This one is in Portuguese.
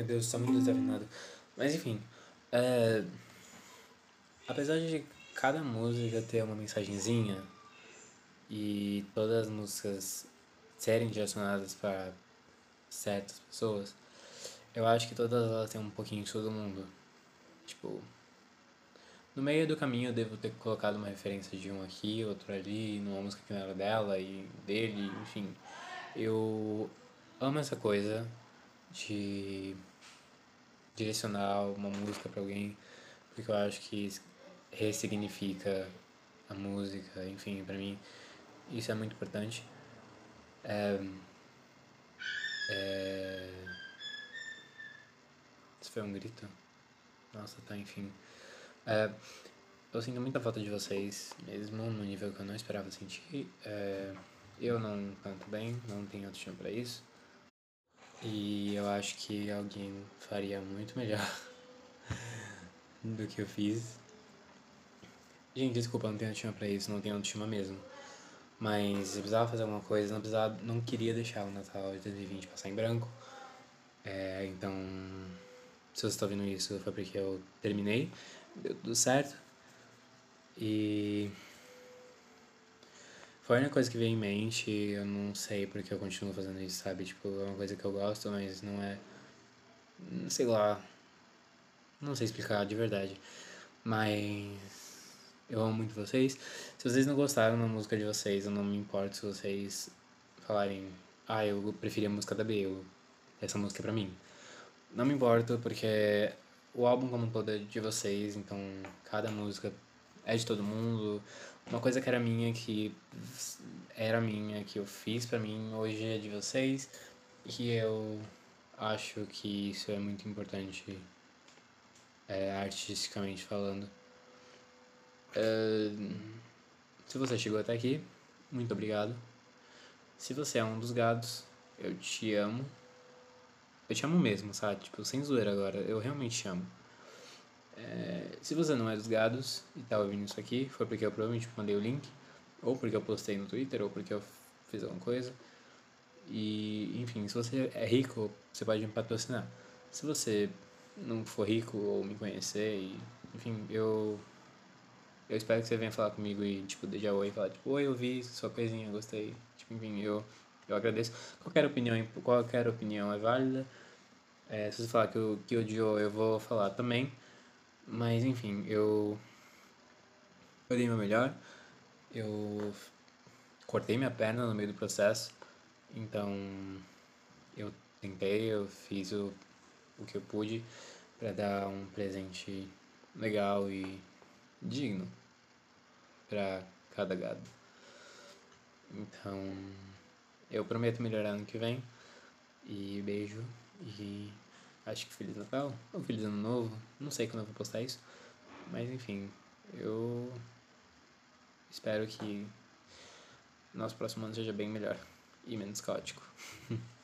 Meu Deus, tá muito desafinado. Mas enfim. É... Apesar de cada música ter uma mensagenzinha e todas as músicas serem direcionadas para certas pessoas, eu acho que todas elas têm um pouquinho de todo mundo. Tipo, no meio do caminho eu devo ter colocado uma referência de um aqui, outro ali, numa música que não era dela e dele, enfim. Eu amo essa coisa de direcionar uma música para alguém, porque eu acho que ressignifica a música, enfim, para mim isso é muito importante. É, é... Isso foi um grito? Nossa, tá, enfim. É, eu sinto muita falta de vocês, mesmo no nível que eu não esperava sentir. É, eu não canto bem, não tenho autoestima para isso. E eu acho que alguém faria muito melhor do que eu fiz. Gente, desculpa, não tenho autoestima pra isso, não tenho autoestima mesmo. Mas eu precisava fazer alguma coisa, não precisava, não queria deixar o Natal de 2020 passar em branco. É, então, se você está ouvindo isso, foi porque eu terminei, deu tudo certo. E foi a única coisa que veio em mente, eu não sei porque eu continuo fazendo isso, sabe? Tipo, é uma coisa que eu gosto, mas não é. Sei lá. Não sei explicar de verdade. Mas. Eu amo muito vocês. Se vocês não gostaram da música de vocês, eu não me importo se vocês falarem. Ah, eu preferi a música da B, essa música é pra mim. Não me importo, porque o álbum como um todo é de vocês, então cada música é de todo mundo. Uma coisa que era minha, que era minha, que eu fiz pra mim, hoje é de vocês. E eu acho que isso é muito importante, é, artisticamente falando. É, se você chegou até aqui, muito obrigado. Se você é um dos gados, eu te amo. Eu te amo mesmo, sabe? Tipo, sem zoeira agora. Eu realmente te amo. É, se você não é dos gados e tá ouvindo isso aqui, foi porque eu provavelmente mandei o link, ou porque eu postei no Twitter, ou porque eu fiz alguma coisa. E, enfim, se você é rico, você pode me patrocinar. Se você não for rico ou me conhecer, e, enfim, eu eu espero que você venha falar comigo e, tipo, deixar oi e falar, tipo, oi, eu vi sua coisinha, gostei. Tipo, enfim, eu, eu agradeço. Qualquer opinião, qualquer opinião é válida. É, se você falar que, eu, que odiou, eu vou falar também. Mas enfim, eu. Eu dei meu melhor. Eu cortei minha perna no meio do processo. Então eu tentei, eu fiz o, o que eu pude para dar um presente legal e digno para cada gado. Então eu prometo melhorar ano que vem. E beijo e acho que Feliz Natal ou Feliz Ano Novo, não sei quando eu vou postar isso, mas enfim, eu espero que nosso próximo ano seja bem melhor e menos caótico.